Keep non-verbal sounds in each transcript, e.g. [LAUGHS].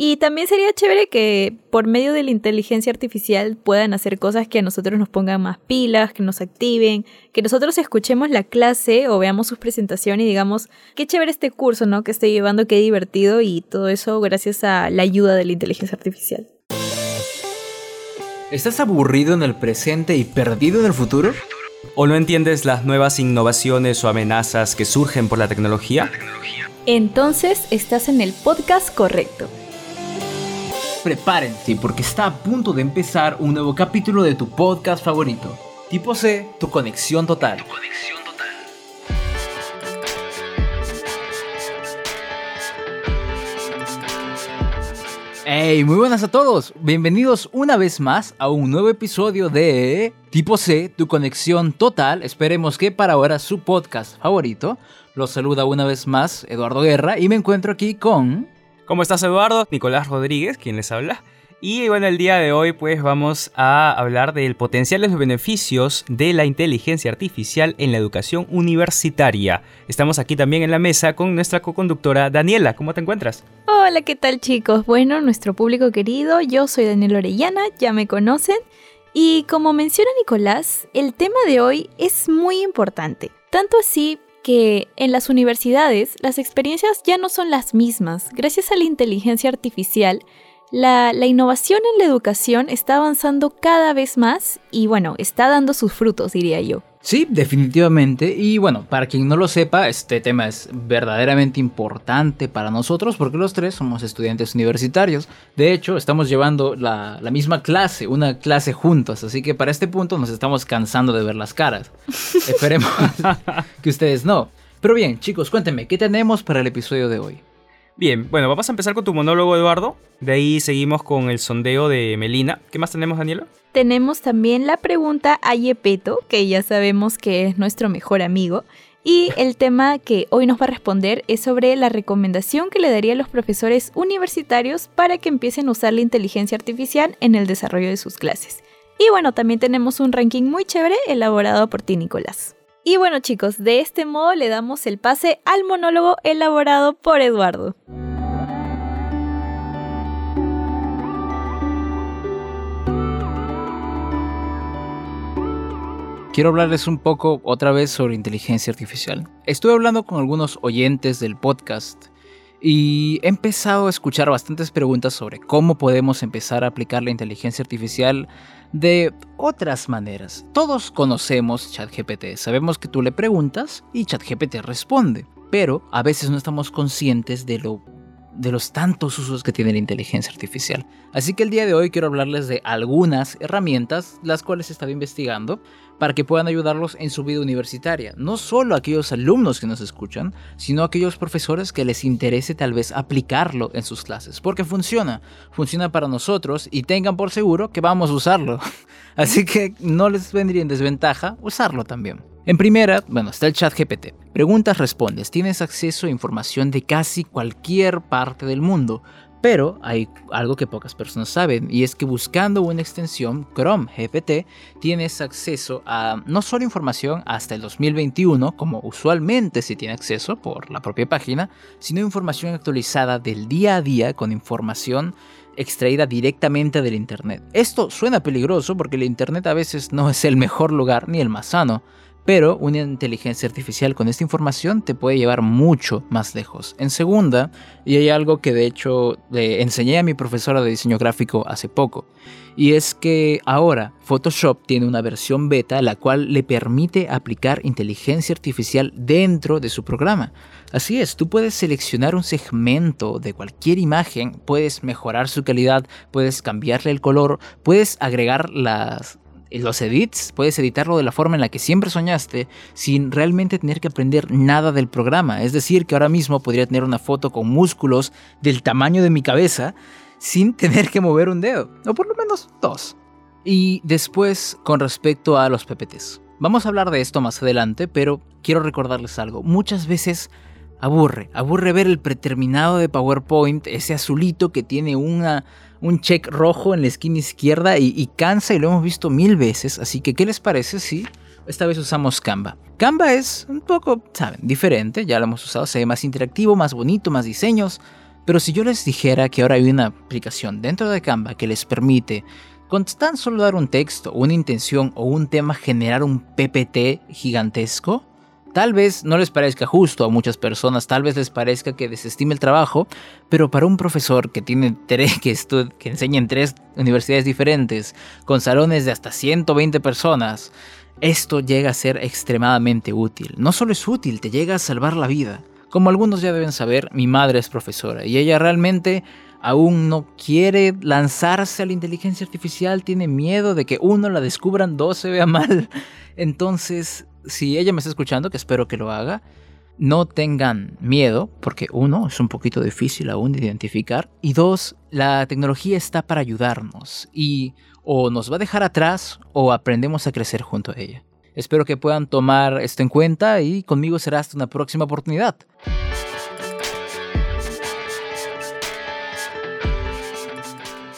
Y también sería chévere que por medio de la inteligencia artificial puedan hacer cosas que a nosotros nos pongan más pilas, que nos activen, que nosotros escuchemos la clase o veamos sus presentaciones y digamos, qué chévere este curso, ¿no? Que estoy llevando, qué divertido y todo eso gracias a la ayuda de la inteligencia artificial. ¿Estás aburrido en el presente y perdido en el futuro? ¿O no entiendes las nuevas innovaciones o amenazas que surgen por la tecnología? Entonces estás en el podcast correcto prepárense porque está a punto de empezar un nuevo capítulo de tu podcast favorito. Tipo C, tu conexión total. Hey, muy buenas a todos. Bienvenidos una vez más a un nuevo episodio de Tipo C, tu conexión total. Esperemos que para ahora su podcast favorito. Los saluda una vez más Eduardo Guerra y me encuentro aquí con ¿Cómo estás Eduardo? Nicolás Rodríguez, quien les habla. Y bueno, el día de hoy pues vamos a hablar del potencial y los beneficios de la inteligencia artificial en la educación universitaria. Estamos aquí también en la mesa con nuestra co-conductora Daniela. ¿Cómo te encuentras? Hola, ¿qué tal chicos? Bueno, nuestro público querido, yo soy Daniela Orellana, ya me conocen. Y como menciona Nicolás, el tema de hoy es muy importante. Tanto así que en las universidades las experiencias ya no son las mismas. Gracias a la inteligencia artificial, la, innovación en la educación está avanzando cada vez más y bueno, está dando sus frutos, diría yo. Sí, definitivamente. Y bueno, para quien no lo sepa, este tema es verdaderamente importante para nosotros porque los tres somos estudiantes universitarios. De hecho, estamos llevando la, la, misma clase, una clase juntos. Así que para este punto nos estamos cansando de ver las caras. [LAUGHS] Esperemos [LAUGHS] que ustedes no. Pero bien, chicos, cuéntenme, ¿qué tenemos para el episodio de hoy? Bien, bueno, vamos a empezar con tu monólogo, Eduardo. De ahí seguimos con el sondeo de Melina. ¿Qué más tenemos, Daniela? Tenemos también la pregunta a Yepeto, que ya sabemos que es nuestro mejor amigo. Y el tema que hoy nos va a responder es sobre la recomendación que le daría a los profesores universitarios para que empiecen a usar la inteligencia artificial en el desarrollo de sus clases. Y bueno, también tenemos un ranking muy chévere elaborado por ti, Nicolás. Y bueno chicos, de este modo le damos el pase al monólogo elaborado por Eduardo. Quiero hablarles un poco otra vez sobre inteligencia artificial. Estuve hablando con algunos oyentes del podcast y he empezado a escuchar bastantes preguntas sobre cómo podemos empezar a aplicar la inteligencia artificial de otras maneras. Todos conocemos ChatGPT, sabemos que tú le preguntas y ChatGPT responde, pero a veces no estamos conscientes de lo de los tantos usos que tiene la inteligencia artificial. Así que el día de hoy quiero hablarles de algunas herramientas las cuales he estado investigando para que puedan ayudarlos en su vida universitaria. No solo aquellos alumnos que nos escuchan, sino aquellos profesores que les interese tal vez aplicarlo en sus clases. Porque funciona, funciona para nosotros y tengan por seguro que vamos a usarlo. [LAUGHS] Así que no les vendría en desventaja usarlo también. En primera, bueno, está el chat GPT. Preguntas, respondes. Tienes acceso a información de casi cualquier parte del mundo. Pero hay algo que pocas personas saben y es que buscando una extensión Chrome GPT tienes acceso a no solo información hasta el 2021 como usualmente se tiene acceso por la propia página, sino información actualizada del día a día con información extraída directamente del Internet. Esto suena peligroso porque el Internet a veces no es el mejor lugar ni el más sano, pero una inteligencia artificial con esta información te puede llevar mucho más lejos. En segunda, y hay algo que de hecho le enseñé a mi profesora de diseño gráfico hace poco, y es que ahora Photoshop tiene una versión beta la cual le permite aplicar inteligencia artificial dentro de su programa. Así es, tú puedes seleccionar un segmento de cualquier imagen, puedes mejorar su calidad, puedes cambiarle el color, puedes agregar las los edits, puedes editarlo de la forma en la que siempre soñaste sin realmente tener que aprender nada del programa. Es decir, que ahora mismo podría tener una foto con músculos del tamaño de mi cabeza sin tener que mover un dedo, o por lo menos dos. Y después, con respecto a los PPTs. Vamos a hablar de esto más adelante, pero quiero recordarles algo. Muchas veces aburre, aburre ver el preterminado de PowerPoint, ese azulito que tiene una un check rojo en la esquina izquierda y, cansa y lo hemos visto mil veces. Así que, ¿qué les parece si esta vez usamos Canva? Canva es un poco, ¿saben? Diferente, ya lo hemos usado, se ve más interactivo, más bonito, más diseños. Pero si yo les dijera que ahora hay una aplicación dentro de Canva que les permite con tan solo dar un texto, una intención o un tema generar un PPT gigantesco, Tal vez no les parezca justo a muchas personas, tal vez les parezca que desestime el trabajo, pero para un profesor que tiene tres, que, enseña en tres universidades diferentes, con salones de hasta 120 personas, esto llega a ser extremadamente útil. No solo es útil, te llega a salvar la vida. Como algunos ya deben saber, mi madre es profesora y ella realmente aún no quiere lanzarse a la inteligencia artificial, tiene miedo de que uno la descubran, dos se vea mal. Entonces, si ella me está escuchando, que espero que lo haga, no tengan miedo, porque uno, es un poquito difícil aún de identificar, y dos, la tecnología está para ayudarnos y o nos va a dejar atrás o aprendemos a crecer junto a ella. Espero que puedan tomar esto en cuenta y conmigo será hasta una próxima oportunidad.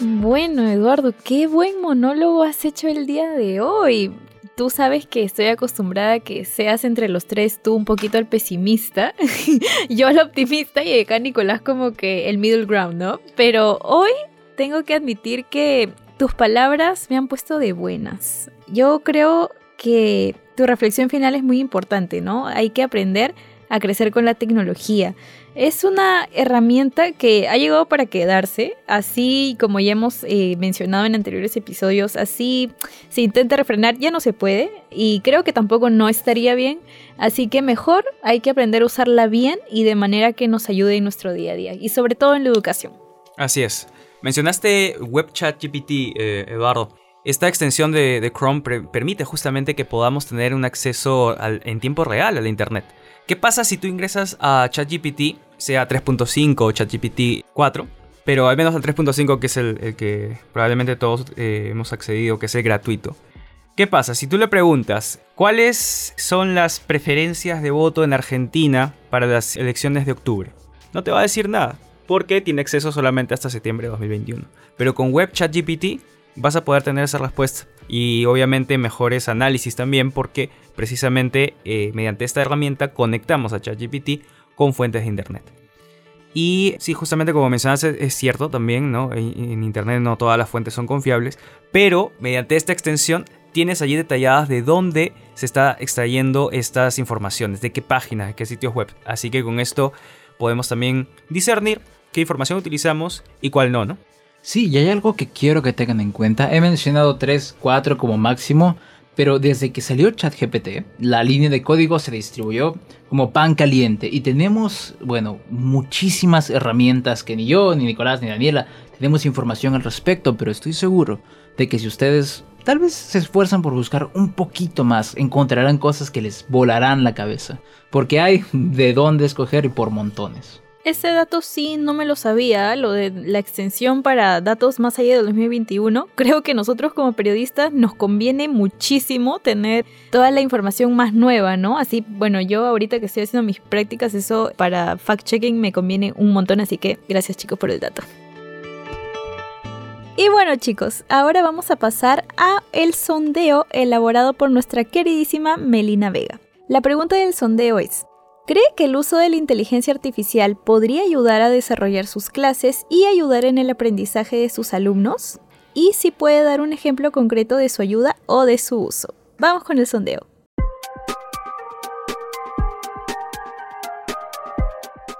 Bueno, Eduardo, qué buen monólogo has hecho el día de hoy. Tú sabes que estoy acostumbrada a que seas entre los tres tú un poquito el pesimista, [LAUGHS] yo el optimista y acá Nicolás como que el middle ground, ¿no? Pero hoy tengo que admitir que tus palabras me han puesto de buenas. Yo creo que tu reflexión final es muy importante, ¿no? Hay que aprender a crecer con la tecnología. Es una herramienta que ha llegado para quedarse, así como ya hemos eh, mencionado en anteriores episodios, así se intenta refrenar, ya no se puede y creo que tampoco no estaría bien, así que mejor hay que aprender a usarla bien y de manera que nos ayude en nuestro día a día y sobre todo en la educación. Así es. Mencionaste WebChat GPT, eh, Eduardo. Esta extensión de, Chrome permite justamente que podamos tener un acceso en tiempo real a la Internet. ¿Qué pasa si tú ingresas a ChatGPT, sea 3.5 o ChatGPT 4? Pero al menos al 3.5, que es el, que probablemente todos eh, hemos accedido, que es el gratuito. ¿Qué pasa? Si tú le preguntas cuáles son las preferencias de voto en Argentina para las elecciones de octubre, no te va a decir nada porque tiene acceso solamente hasta septiembre de 2021. Pero con Web GPT vas a poder tener esa respuesta y obviamente mejores análisis también porque precisamente eh, mediante esta herramienta conectamos a ChatGPT con fuentes de internet. Y sí, justamente como mencionaste, es cierto también, ¿no? En, en, Internet no todas las fuentes son confiables, pero mediante esta extensión tienes allí detalladas de dónde se está extrayendo estas informaciones, de qué páginas, de qué sitios web. Así que con esto podemos también discernir qué información utilizamos y cuál no, ¿no? Sí, y hay algo que quiero que tengan en cuenta. He mencionado 3, 4 como máximo, pero desde que salió ChatGPT, la línea de código se distribuyó como pan caliente y tenemos, bueno, muchísimas herramientas que ni yo, ni Nicolás, ni Daniela tenemos información al respecto, pero estoy seguro de que si ustedes tal vez se esfuerzan por buscar un poquito más, encontrarán cosas que les volarán la cabeza, porque hay de dónde escoger y por montones. Ese dato sí no me lo sabía, lo de la extensión para datos más allá del 2021. Creo que nosotros como periodistas nos conviene muchísimo tener toda la información más nueva, ¿no? Así, bueno, yo ahorita que estoy haciendo mis prácticas, eso para fact-checking me conviene un montón, así que gracias chicos por el dato. Y bueno chicos, ahora vamos a pasar a el sondeo elaborado por nuestra queridísima Melina Vega. La pregunta del sondeo es, ¿Cree que el uso de la inteligencia artificial podría ayudar a desarrollar sus clases y ayudar en el aprendizaje de sus alumnos? Y si puede dar un ejemplo concreto de su ayuda o de su uso. Vamos con el sondeo.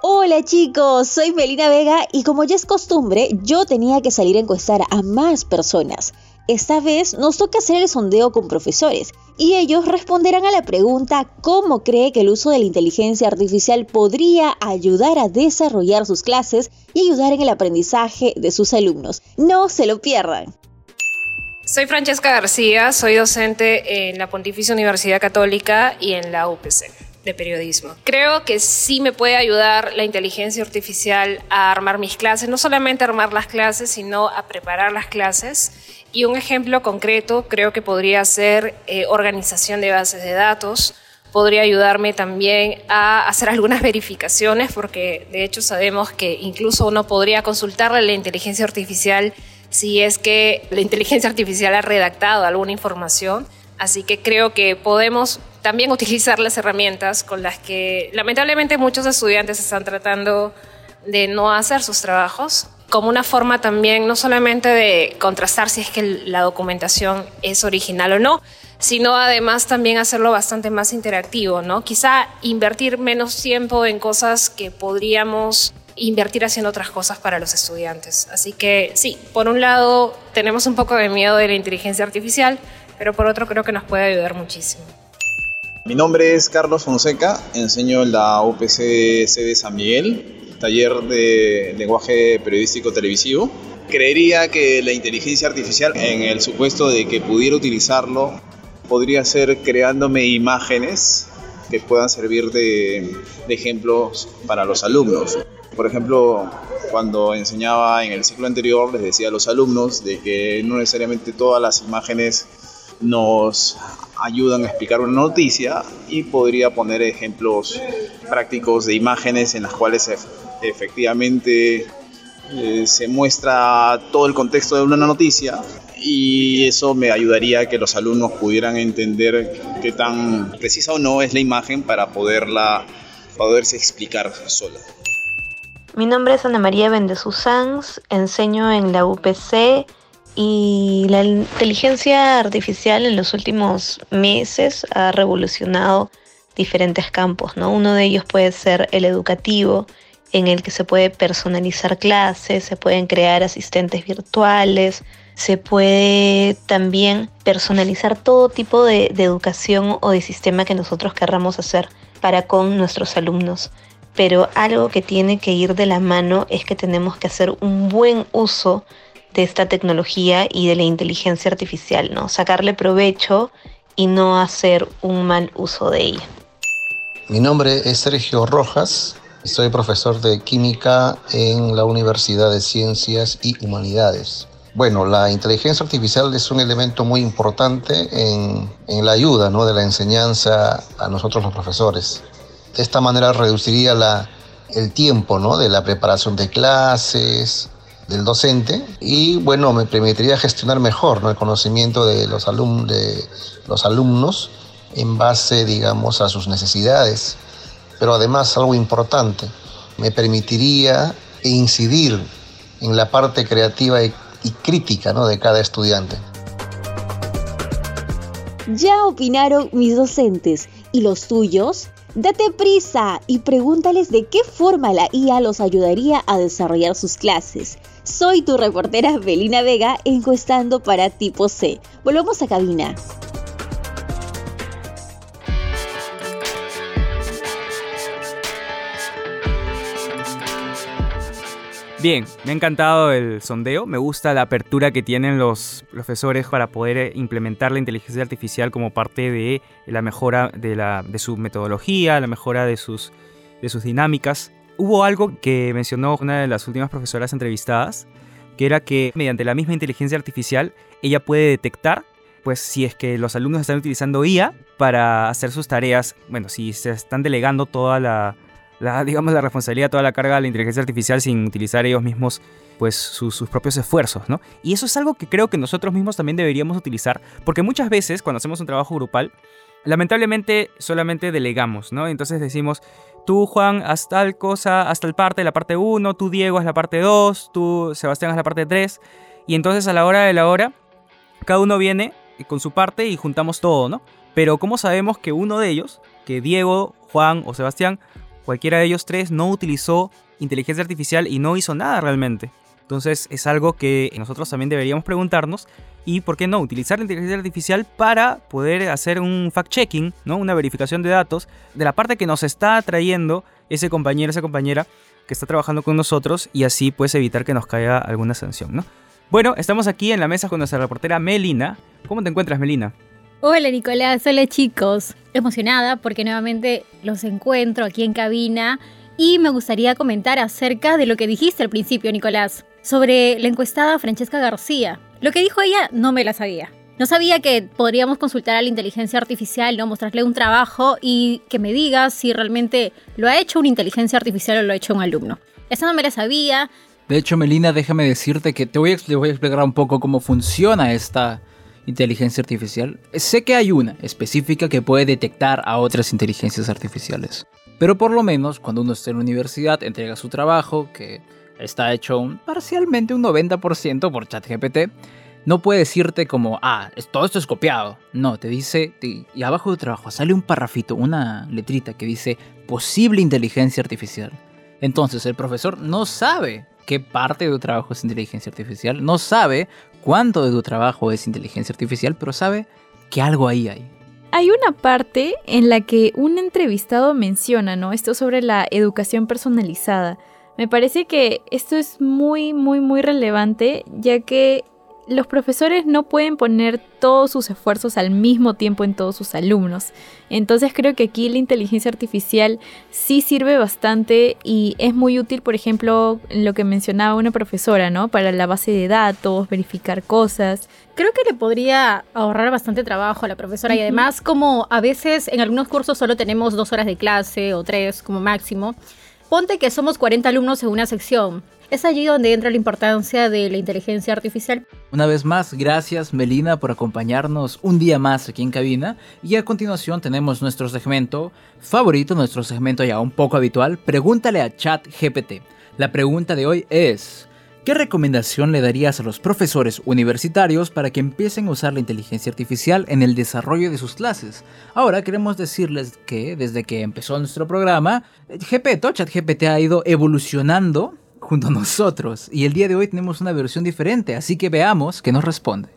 Hola chicos, soy Melina Vega y como ya es costumbre, yo tenía que salir a encuestar a más personas. Esta vez nos toca hacer el sondeo con profesores y ellos responderán a la pregunta ¿cómo cree que el uso de la inteligencia artificial podría ayudar a desarrollar sus clases y ayudar en el aprendizaje de sus alumnos? No se lo pierdan. Soy Francesca García, soy docente en la Pontificia Universidad Católica y en la UPC de periodismo. Creo que sí me puede ayudar la inteligencia artificial a armar mis clases, no solamente a armar las clases, sino a preparar las clases y un ejemplo concreto creo que podría ser eh, organización de bases de datos, podría ayudarme también a hacer algunas [LAUGHS] verificaciones, porque de hecho sabemos que incluso uno podría consultarle a la inteligencia artificial si es que la inteligencia artificial ha redactado alguna información. Así que creo que podemos también utilizar las herramientas con las que lamentablemente muchos estudiantes están tratando de no hacer sus trabajos, como una forma también no solamente de contrastar si es que la documentación es original o no, sino además también hacerlo bastante más interactivo, ¿no? Quizá invertir menos tiempo en cosas que podríamos invertir haciendo otras cosas para los estudiantes. Así que sí, por un lado tenemos un poco de miedo de la inteligencia artificial, pero por otro creo que nos puede ayudar muchísimo. Mi nombre es Carlos Fonseca, enseño en la UPC de San Miguel, taller de lenguaje periodístico televisivo. Creería que la inteligencia artificial, en el supuesto de que pudiera utilizarlo, podría ser creándome imágenes que puedan servir de, de ejemplos para los alumnos. Por ejemplo, cuando enseñaba en el ciclo anterior, les decía a los alumnos de que no necesariamente todas las imágenes nos ayudan a explicar una noticia y podría poner ejemplos prácticos de imágenes en las cuales efectivamente eh, se muestra todo el contexto de una noticia y eso me ayudaría a que los alumnos pudieran entender qué tan precisa o no es la imagen para poderla poderse explicar sola. Mi nombre es Ana María Bendezuzans, enseño en la UPC y la inteligencia artificial en los últimos meses ha revolucionado diferentes campos, ¿no? Uno de ellos puede ser el educativo, en el que se puede personalizar clases, se pueden crear asistentes virtuales, se puede también personalizar todo tipo de, de educación o de sistema que nosotros querramos hacer para con nuestros alumnos. Pero algo que tiene que ir de la mano es que tenemos que hacer un buen uso de esta tecnología y de la inteligencia artificial, ¿no? Sacarle provecho y no hacer un mal uso de ella. Mi nombre es Sergio Rojas, soy profesor de química en la Universidad de Ciencias y Humanidades. Bueno, la inteligencia artificial es un elemento muy importante en, en la ayuda ¿no? de la enseñanza a nosotros los profesores. De esta manera reduciría la, el tiempo ¿no? de la preparación de clases, del docente y bueno, me permitiría gestionar mejor el conocimiento de los, de los alumnos en base, digamos, a sus necesidades. Pero además, algo importante, me permitiría incidir en la parte creativa y, y crítica ¿no? de cada estudiante. Ya opinaron mis docentes y los tuyos. Date prisa y pregúntales de qué forma la IA los ayudaría a desarrollar sus clases. Soy tu reportera Belina Vega encuestando para Tipo C. Volvamos a cabina. Bien, me ha encantado el sondeo, me gusta la apertura que tienen los profesores para poder eh, implementar la inteligencia artificial como parte de la mejora de, su metodología, la mejora de sus dinámicas. Hubo algo que mencionó una de las últimas profesoras entrevistadas, que era que mediante la misma inteligencia artificial ella puede detectar pues si es que los alumnos están utilizando IA para hacer sus tareas, bueno, si se están delegando toda la, [LAUGHS] digamos, la responsabilidad, toda la carga de la inteligencia artificial sin utilizar ellos mismos pues sus, propios esfuerzos, ¿no? Y eso es algo que creo que nosotros mismos también deberíamos utilizar, porque muchas veces cuando hacemos un trabajo grupal, lamentablemente solamente delegamos, ¿no? Entonces decimos, tú Juan haz tal cosa, haz tal parte, la parte 1, tú Diego haz la parte 2, tú Sebastián haz la parte 3, y entonces a la hora de la hora, cada uno viene con su parte y juntamos todo, ¿no? Pero ¿cómo sabemos que uno de ellos, que Diego, Juan o Sebastián, Cualquiera de ellos tres no utilizó inteligencia artificial y no hizo nada realmente. Entonces es algo que nosotros también deberíamos preguntarnos y por qué no utilizar la inteligencia artificial para poder hacer un fact-checking, ¿no? una verificación de datos de la parte que nos está trayendo ese compañero, esa compañera que está trabajando con nosotros y así pues evitar que nos caiga alguna sanción. ¿no? Bueno, estamos aquí en la mesa con nuestra reportera Melina. ¿Cómo te encuentras Melina? Hola Nicolás, hola chicos. Emocionada porque nuevamente los encuentro aquí en cabina y me gustaría comentar acerca de lo que dijiste al principio, Nicolás, sobre la encuestada Francesca García. Lo que dijo ella no me la sabía. No sabía que podríamos consultar a la inteligencia artificial, no mostrarle un trabajo y que me diga si realmente lo ha hecho una inteligencia artificial o lo ha hecho un alumno. Esa no me la sabía. De hecho, Melina, déjame decirte que te voy a, explicar un poco cómo funciona esta inteligencia artificial. Sé que hay una específica que puede detectar a otras inteligencias artificiales. Pero por lo menos cuando uno está en la universidad, entrega su trabajo, que está hecho parcialmente un 90% por ChatGPT, no puede decirte como, ah, todo esto es copiado. No, te dice, y abajo de trabajo sale un parrafito, una letrita que dice posible inteligencia artificial. Entonces el profesor no sabe qué parte de tu trabajo es inteligencia artificial, no sabe cuánto de tu trabajo es inteligencia artificial, pero sabe que algo ahí hay. Hay una parte en la que un entrevistado menciona, ¿no? Esto sobre la educación personalizada. Me parece que esto es muy, muy, muy relevante, ya que los profesores no pueden poner todos sus esfuerzos al mismo tiempo en todos sus alumnos. Entonces creo que aquí la inteligencia artificial sí sirve bastante y es muy útil, por ejemplo, lo que mencionaba una profesora, ¿no? Para la base de datos, verificar cosas. Creo que le podría ahorrar bastante trabajo a la profesora y además como a veces en algunos cursos solo tenemos dos horas de clase o tres como máximo, ponte que somos 40 alumnos en una sección es allí donde entra la importancia de la inteligencia artificial. Una vez más, gracias Melina por acompañarnos un día más aquí en cabina. Y a continuación tenemos nuestro segmento favorito, nuestro segmento ya un poco habitual, Pregúntale a ChatGPT. La pregunta de hoy es... ¿Qué recomendación le darías a los profesores universitarios para que empiecen a usar la inteligencia artificial en el desarrollo de sus clases? Ahora queremos decirles que desde que empezó nuestro programa, GPT, ChatGPT ha ido evolucionando junto a nosotros y el día de hoy tenemos una versión diferente, así que veamos qué nos responde.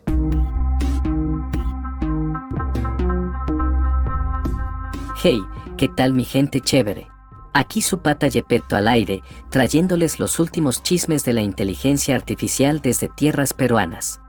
Hey, ¿qué tal mi gente chévere? Aquí su pata Yepeto al aire, trayéndoles los últimos chismes de la inteligencia artificial desde tierras peruanas.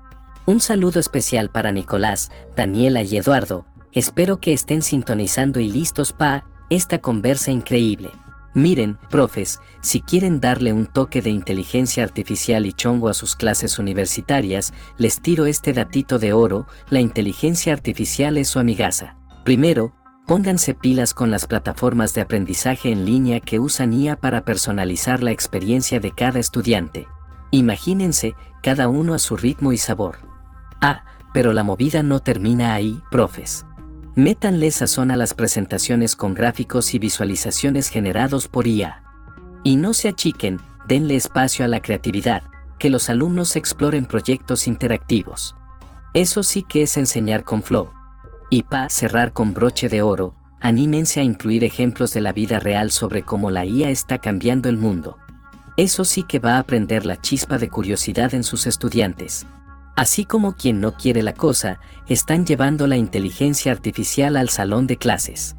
Un saludo especial para Nicolás, Daniela y Eduardo, espero que estén sintonizando y listos para esta conversa increíble. Miren, profes, si quieren darle un toque de inteligencia artificial y chongo a sus clases universitarias, les tiro este datito de oro, la inteligencia artificial es su amigaza. Primero, pónganse pilas con las plataformas de aprendizaje en línea que usan IA para personalizar la experiencia de cada estudiante. Imagínense, cada uno a su ritmo y sabor. Ah, pero la movida no termina ahí, profes. Métanle sazón a las presentaciones con gráficos y visualizaciones generados por IA. Y no se achiquen, denle espacio a la creatividad, que los alumnos exploren proyectos interactivos. Eso sí que es enseñar con flow. Y para cerrar con broche de oro, anímense a incluir ejemplos de la vida real sobre cómo la IA está cambiando el mundo. Eso sí que va a aprender la chispa de curiosidad en sus estudiantes. Así como quien no quiere la cosa, están llevando la inteligencia artificial al salón de clases.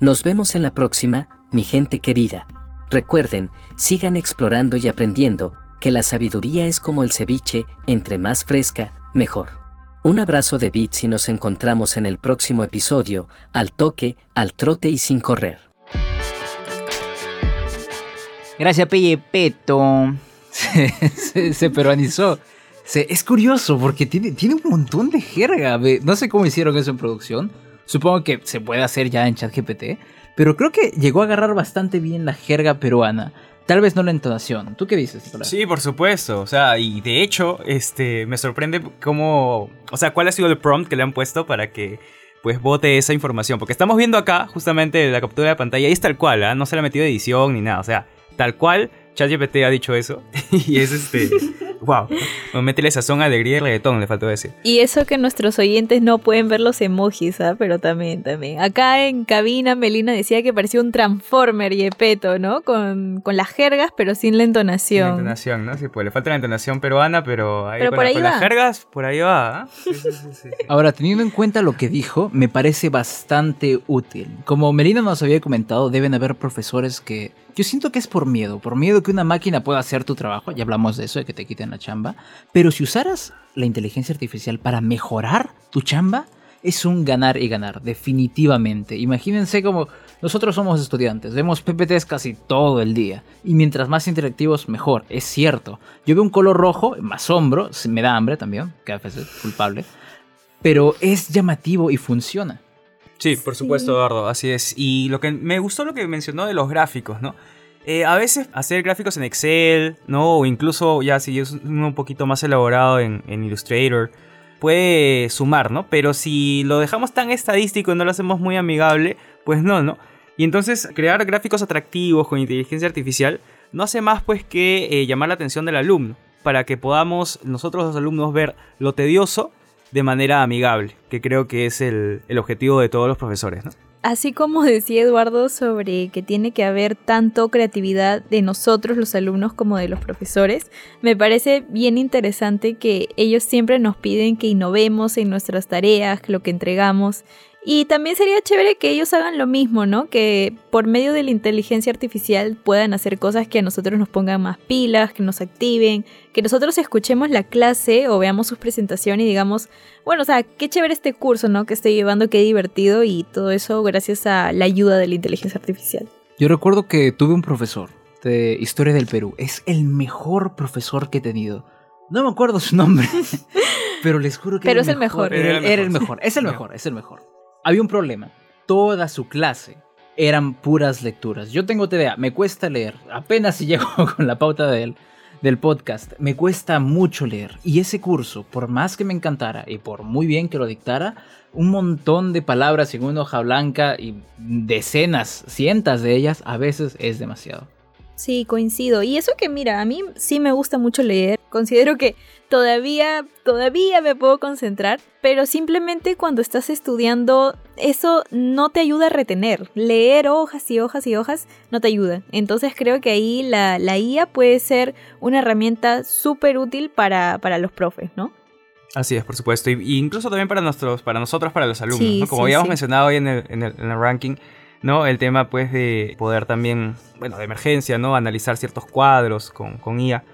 Nos vemos en la próxima, mi gente querida. Recuerden, sigan explorando y aprendiendo, que la sabiduría es como el ceviche, entre más fresca, mejor. Un abrazo de bits y nos encontramos en el próximo episodio, al toque, al trote y sin correr. Gracias, Peto. [LAUGHS] Se, se peruanizó es curioso porque tiene, tiene un montón de jerga. No sé cómo hicieron eso en producción. Supongo que se puede hacer ya en ChatGPT. Pero creo que llegó a agarrar bastante bien la jerga peruana. Tal vez no la entonación. ¿Tú qué dices? Sí, por supuesto. O sea, y de hecho, este, me sorprende cómo. O sea, cuál ha sido el prompt que le han puesto para que pues vote esa información. Porque estamos viendo acá, justamente, la captura de pantalla, y es tal cual, ¿ah? no se le ha metido edición ni nada. O sea, tal cual ChatGPT ha dicho eso. [LAUGHS] y es este. wow. Métele sazón, alegría y reggaetón, le faltó decir. Y eso que nuestros oyentes no pueden ver los emojis, ¿ah? Pero también, también. Acá en cabina, Melina decía que parecía un Transformer y Epeto, ¿no? Con, con las jergas, pero sin la entonación. la entonación, ¿no? Sí, pues le falta la entonación peruana, pero ahí con, por ahí las jergas, por ahí va. ¿ah? Sí, sí, sí, Ahora, teniendo en cuenta lo que dijo, me parece bastante útil. Como Melina nos había comentado, deben haber profesores que yo siento que es por miedo, por miedo que una máquina pueda hacer tu trabajo, ya hablamos de eso, de que te quiten la chamba, pero si usaras la inteligencia artificial para mejorar tu chamba, es un ganar y ganar, definitivamente. Imagínense como nosotros somos estudiantes, vemos PPTs casi todo el día, y mientras más interactivos, mejor, es cierto. Yo veo un color rojo, me asombro, me da hambre también, que a veces es culpable, pero es llamativo y funciona. Sí, por supuesto, Eduardo, así es. Y lo que me gustó lo que mencionó de los gráficos, ¿no? Eh, a veces hacer gráficos en Excel, ¿no? O incluso ya si es un poquito más elaborado en, Illustrator, puede sumar, ¿no? Pero si lo dejamos tan estadístico y no lo hacemos muy amigable, pues no, ¿no? Y entonces crear gráficos atractivos con inteligencia artificial no hace más pues que eh, llamar la atención del alumno, para que podamos nosotros los alumnos ver lo tedioso de manera amigable, que creo que es el, el objetivo de todos los profesores. ¿no? Así como decía Eduardo sobre que tiene que haber tanto creatividad de nosotros los alumnos como de los profesores, me parece bien interesante que ellos siempre nos piden que innovemos en nuestras tareas, lo que entregamos y también sería chévere que ellos hagan lo mismo, ¿no? Que por medio de la inteligencia artificial puedan hacer cosas que a nosotros nos pongan más pilas, que nos activen, que nosotros escuchemos la clase o veamos sus presentaciones y digamos, bueno, o sea, qué chévere este curso, ¿no? Que estoy llevando, qué divertido y todo eso gracias a la ayuda de la inteligencia artificial. Yo recuerdo que tuve un profesor de Historia del Perú. Es el mejor profesor que he tenido. No me acuerdo su nombre, [LAUGHS] pero les juro que pero es el mejor. Era, era el mejor, es el mejor, es el mejor había un problema. Toda su clase eran puras lecturas. Yo tengo TDA, me cuesta leer. Apenas si [LAUGHS] llego con la pauta del, del podcast, me cuesta mucho leer. Y ese curso, por más que me encantara y por muy bien que lo dictara, un montón de palabras en una hoja blanca y decenas, cientos de ellas, a veces es demasiado. Sí, coincido. Y eso que mira, a mí sí me gusta mucho leer. Considero que todavía, todavía me puedo concentrar, pero simplemente cuando estás estudiando, eso no te ayuda a retener. Leer hojas y hojas y hojas no te ayuda. Entonces creo que ahí la, la IA puede ser una herramienta súper útil para, para los profes, ¿no? Así es, por supuesto. Y, incluso también para, nuestros, para nosotros, para los alumnos. Como habíamos mencionado hoy en el, en el, en el ranking, ¿no? El tema pues de poder también, bueno, de emergencia, ¿no? Analizar ciertos cuadros con, con IA.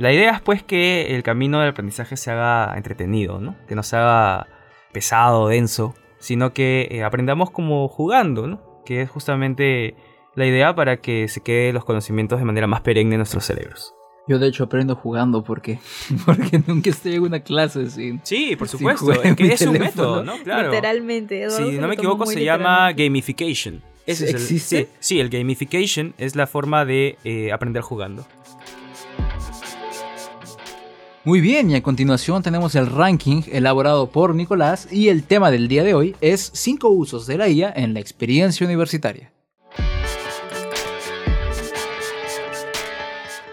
La idea es pues que el camino del aprendizaje se haga entretenido, ¿no? Que no se haga pesado, denso, sino que eh, aprendamos como jugando, ¿no? Que es justamente la idea para que se queden los conocimientos de manera más perenne en nuestros cerebros. Yo de hecho aprendo jugando porque, [LAUGHS] porque nunca estoy en una clase sin. Sí, por supuesto. Es que es un método, ¿no? Claro. Literalmente. Si no me equivoco, se llama gamification. ¿Ese ¿Existe? sí, el gamification es la forma de eh, aprender jugando. Muy bien, y a continuación tenemos el ranking elaborado por Nicolás y el tema del día de hoy es 5 usos de la IA en la experiencia universitaria.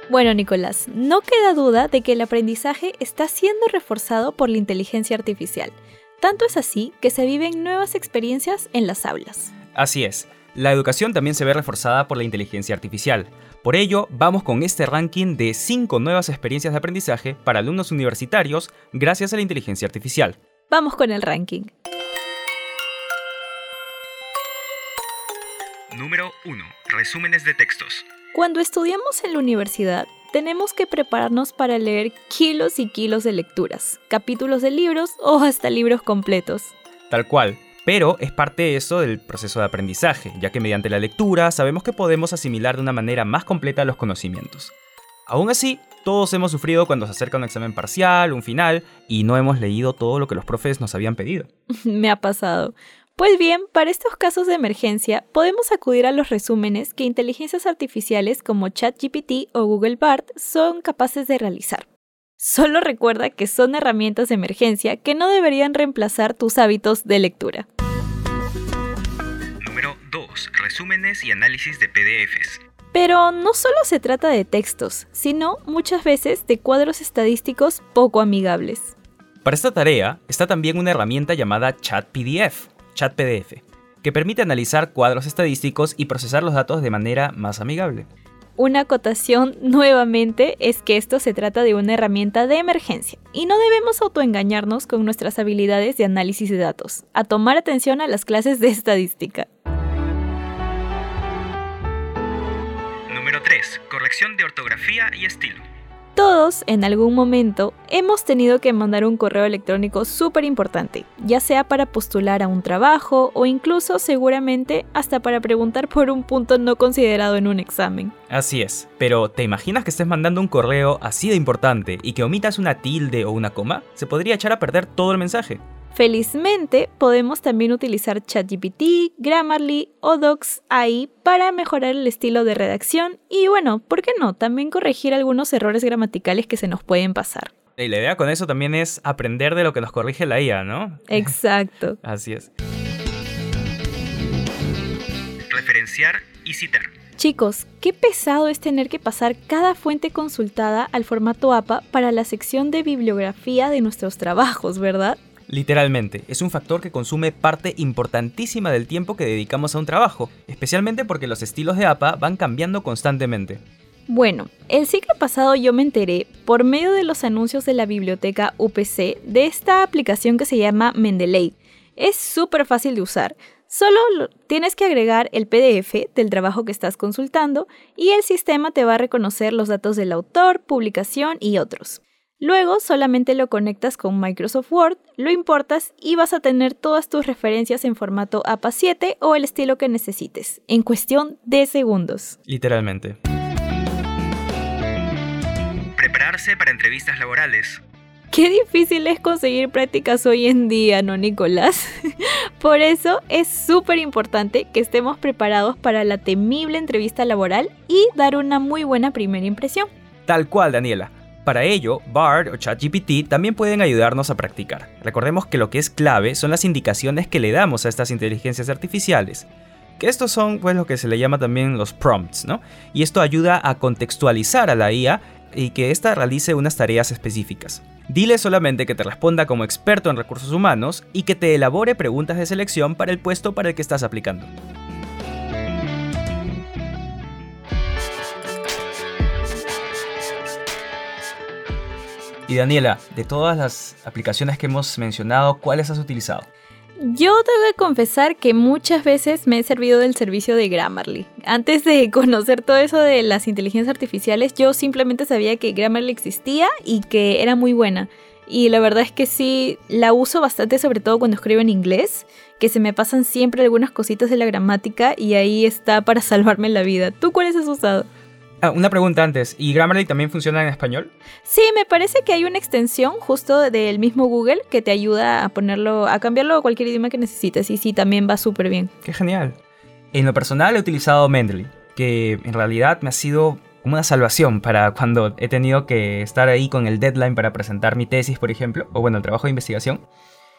Bueno, Nicolás, no queda duda de que el aprendizaje está siendo reforzado por la inteligencia artificial. Tanto es así que se viven nuevas experiencias en las aulas. Así es. La educación también se ve reforzada por la inteligencia artificial. Por ello, vamos con este ranking de 5 nuevas experiencias de aprendizaje para alumnos universitarios gracias a la inteligencia artificial. Vamos con el ranking. Número 1. Resúmenes de textos. Cuando estudiamos en la universidad, tenemos que prepararnos para leer kilos y kilos de lecturas, capítulos de libros o hasta libros completos. Tal cual. Pero es parte de eso del proceso de aprendizaje, ya que mediante la lectura sabemos que podemos asimilar de una manera más completa los conocimientos. Aún así, todos hemos sufrido cuando se acerca un examen parcial, un final, y no hemos leído todo lo que los profes nos habían pedido. [LAUGHS] Me ha pasado. Pues bien, para estos casos de emergencia, podemos acudir a los resúmenes que inteligencias artificiales como ChatGPT o Google Bart son capaces de realizar. Solo recuerda que son herramientas de emergencia que no deberían reemplazar tus hábitos de lectura. Número 2. Resúmenes y análisis de PDFs. Pero no solo se trata de textos, sino muchas veces de cuadros estadísticos poco amigables. Para esta tarea está también una herramienta llamada ChatPDF, ChatPDF, que permite analizar cuadros estadísticos y procesar los datos de manera más amigable. Una acotación nuevamente es que esto se trata de una herramienta de emergencia y no debemos autoengañarnos con nuestras habilidades de análisis de datos, a tomar atención a las clases de estadística. Número 3. Corrección de ortografía y estilo. Todos, en algún momento, hemos tenido que mandar un correo electrónico súper importante, ya sea para postular a un trabajo o incluso seguramente hasta para preguntar por un punto no considerado en un examen. Así es, pero ¿te imaginas que estés mandando un correo así de importante y que omitas una tilde o una coma? Se podría echar a perder todo el mensaje. Felizmente, podemos también utilizar ChatGPT, Grammarly o Docs AI para mejorar el estilo de redacción y bueno, ¿por qué no? También corregir algunos errores gramaticales que se nos pueden pasar. Y la idea con eso también es aprender de lo que nos corrige la IA, ¿no? Exacto. [LAUGHS] Así es. referenciar y citar. Chicos, qué pesado es tener que pasar cada fuente consultada al formato APA para la sección de bibliografía de nuestros trabajos, ¿verdad? Literalmente, es un factor que consume parte importantísima del tiempo que dedicamos a un trabajo, especialmente porque los estilos de APA van cambiando constantemente. Bueno, el ciclo pasado yo me enteré, por medio de los anuncios de la biblioteca UPC, de esta aplicación que se llama Mendeley. Es súper fácil de usar. Solo tienes que agregar el PDF del trabajo que estás consultando y el sistema te va a reconocer los datos del autor, publicación y otros. Luego solamente lo conectas con Microsoft Word, lo importas y vas a tener todas tus referencias en formato APA 7 o el estilo que necesites, en cuestión de segundos. Literalmente. Prepararse para entrevistas laborales. Qué difícil es conseguir prácticas hoy en día, ¿no, Nicolás? [LAUGHS] Por eso es súper importante que estemos preparados para la temible entrevista laboral y dar una muy buena primera impresión. Tal cual, Daniela. Para ello, BARD o ChatGPT también pueden ayudarnos a practicar. Recordemos que lo que es clave son las indicaciones que le damos a estas inteligencias artificiales. Que estos son pues lo que se le llama también los prompts, ¿no? Y esto ayuda a contextualizar a la IA y que ésta realice unas tareas específicas. Dile solamente que te responda como experto en recursos humanos y que te elabore preguntas de selección para el puesto para el que estás aplicando. Y Daniela, de todas las aplicaciones que hemos mencionado, ¿cuáles has utilizado? Yo tengo que confesar que muchas veces me he servido del servicio de Grammarly. Antes de [LAUGHS] conocer todo eso de las inteligencias artificiales, yo simplemente sabía que Grammarly existía y que era muy buena. Y la verdad es que sí, la uso bastante, sobre todo cuando escribo en inglés, que se me pasan siempre algunas cositas de la gramática y ahí está para [LAUGHS] salvarme la vida. ¿Tú cuáles has usado? Ah, una pregunta antes, ¿y Grammarly también funciona en español? Sí, me parece que hay una extensión justo del mismo Google que te ayuda a ponerlo, a cambiarlo a cualquier idioma que necesites y sí, también va súper bien. Qué genial. En lo personal he utilizado Mendeley, que en realidad me ha sido como una salvación para cuando he tenido que estar ahí con el deadline para presentar mi tesis, por ejemplo, o bueno, el trabajo de investigación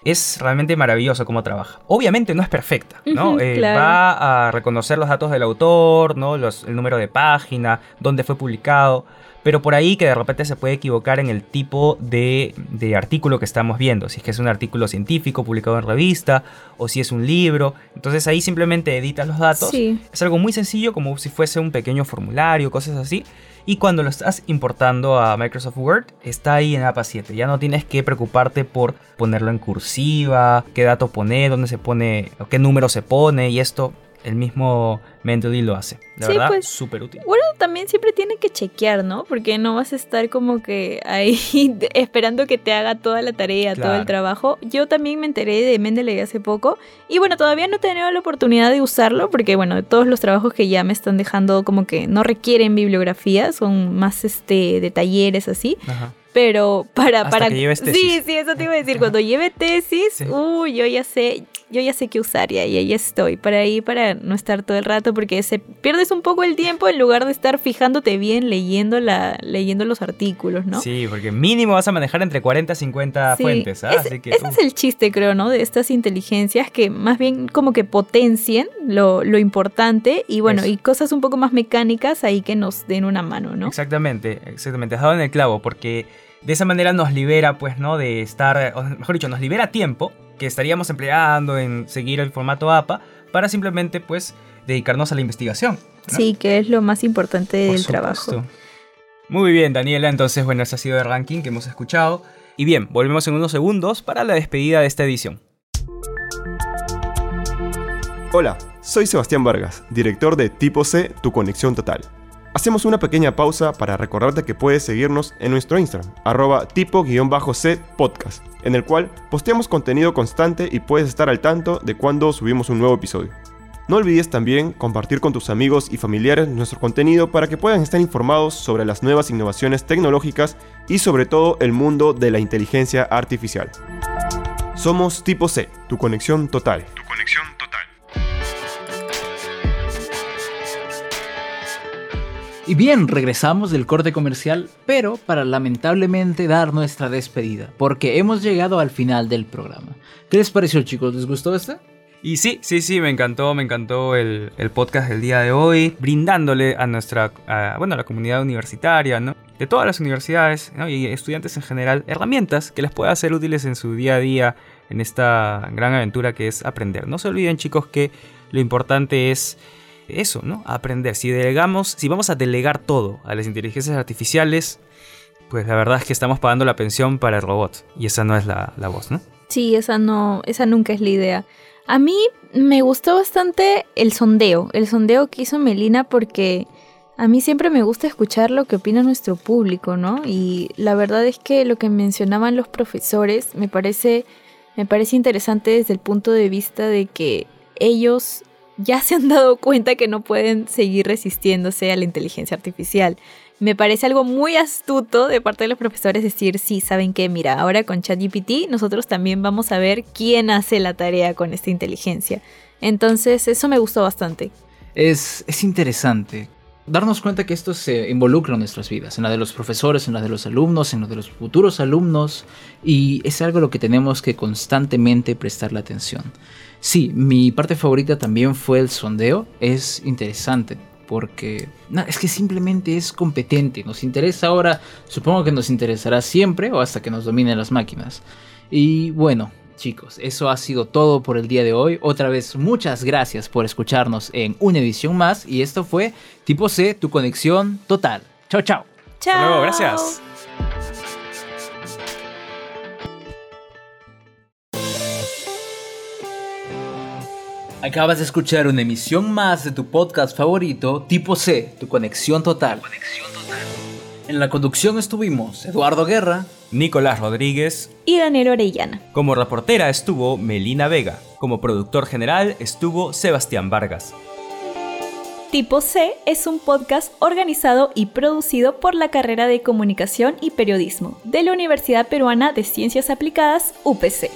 es realmente maravilloso cómo trabaja. Obviamente no es perfecta, ¿no? Eh, va a reconocer los datos del autor, ¿no? el número de página, dónde fue publicado, pero por ahí que de repente se puede equivocar en el tipo de, de, artículo que estamos viendo, si es que es un artículo científico publicado en revista o si es un libro, entonces ahí simplemente editas los datos. Es algo muy sencillo como si fuese un pequeño formulario, cosas así, y cuando lo estás importando a Microsoft Word, está ahí en APA 7. Ya no tienes que preocuparte por ponerlo en cursiva, qué dato poner, dónde se pone, o qué número se pone y esto el mismo Mendeley lo hace. De sí, verdad, pues, súper útil. Bueno, también siempre tiene que chequear, ¿no? Porque no vas a estar como que ahí [LAUGHS] esperando que te haga toda la tarea, todo el trabajo. Yo también me enteré de Mendeley hace poco y bueno, todavía no he tenido la oportunidad de usarlo porque bueno, todos los trabajos que ya me están dejando como que no requieren bibliografía, son más este de talleres así. Ajá pero para Hasta para que lleves tesis. sí sí eso te iba a decir. Cuando lleve tesis uy yo ya sé yo ya sé qué usar y ahí, estoy para ahí para no estar todo el rato porque se pierdes un poco el tiempo en lugar de estar fijándote bien leyendo la leyendo los artículos no sí porque mínimo vas a manejar entre 40 y 50 fuentes ¿ah? Así que, ese es el chiste creo no de estas inteligencias que más bien como que potencien lo, lo importante y bueno y cosas un poco más mecánicas ahí que nos den una mano no exactamente exactamente. Has dado en el clavo porque de esa manera nos libera, pues, ¿no? De estar, o mejor dicho, nos libera tiempo que estaríamos empleando en seguir el formato APA para simplemente, pues, dedicarnos a la investigación. Sí, que es lo más importante del trabajo. Muy bien, Daniela. Entonces, bueno, ese ha sido el ranking que hemos escuchado. Y bien, volvemos en unos segundos para la despedida de esta edición. Hola, soy Sebastián Vargas, director de Tipo C, Tu Conexión Total. Hacemos una pequeña pausa para recordarte que puedes seguirnos en nuestro Instagram, arroba tipo-c podcast, en el cual posteamos contenido constante y puedes estar al tanto de cuando subimos un nuevo episodio. No olvides también compartir con tus amigos y familiares nuestro contenido para que puedan estar informados sobre las nuevas innovaciones tecnológicas y sobre todo el mundo de la inteligencia artificial. Somos Tipo C, tu conexión total. Tu conexión Y bien, regresamos del corte comercial, pero para lamentablemente dar nuestra despedida, porque hemos llegado al final del programa. ¿Qué les pareció chicos? ¿Les gustó este? Y sí, sí, sí, me encantó, me encantó el, el podcast del día de hoy, brindándole a nuestra, bueno, a la comunidad universitaria, ¿no? De todas las universidades ¿no? y estudiantes en general, herramientas que les pueda ser útiles en su día a día, en esta gran aventura que es aprender. No se olviden, chicos, que lo importante es eso, ¿no? Aprender. Si delegamos, si vamos a delegar todo a las inteligencias artificiales, pues la verdad es que estamos pagando la pensión para el robot. Y esa no es la, la voz, ¿no? Sí, esa no, esa nunca es la idea. A mí me gustó bastante el sondeo, el sondeo que hizo Melina porque a mí siempre me gusta escuchar lo que opina nuestro público, ¿no? Y la verdad es que lo que mencionaban los profesores me parece, me parece interesante desde el punto de vista de que ellos ya se han dado cuenta que no pueden seguir resistiéndose a la inteligencia artificial. Me parece algo muy astuto de parte de los profesores decir, sí, saben que, mira, ahora con ChatGPT nosotros también vamos a ver quién hace la tarea con esta inteligencia. Entonces, eso me gustó bastante. Es, es interesante darnos cuenta que esto se involucra en nuestras vidas, en la de los profesores, en la de los alumnos, en la de los futuros alumnos, y es algo a lo que tenemos que constantemente prestarle atención. Sí, mi parte favorita también fue el sondeo, es interesante porque es que simplemente es competente, nos interesa ahora, supongo que nos interesará siempre o hasta que nos dominen las máquinas. Y bueno, chicos, eso ha sido todo por el día de hoy. Otra vez, muchas gracias por escucharnos en una edición más y esto fue Tipo C, tu conexión total. Chao, chao. Chao. Hasta luego, gracias. Acabas de escuchar una emisión más de tu podcast favorito, Tipo C, tu conexión total. En la conducción estuvimos Eduardo Guerra, Nicolás Rodríguez Y Daniel Orellana. Como reportera estuvo Melina Vega. Como productor general estuvo Sebastián Vargas. Tipo C es un podcast organizado y producido por la carrera de Comunicación y Periodismo de la Universidad Peruana de Ciencias Aplicadas, UPC.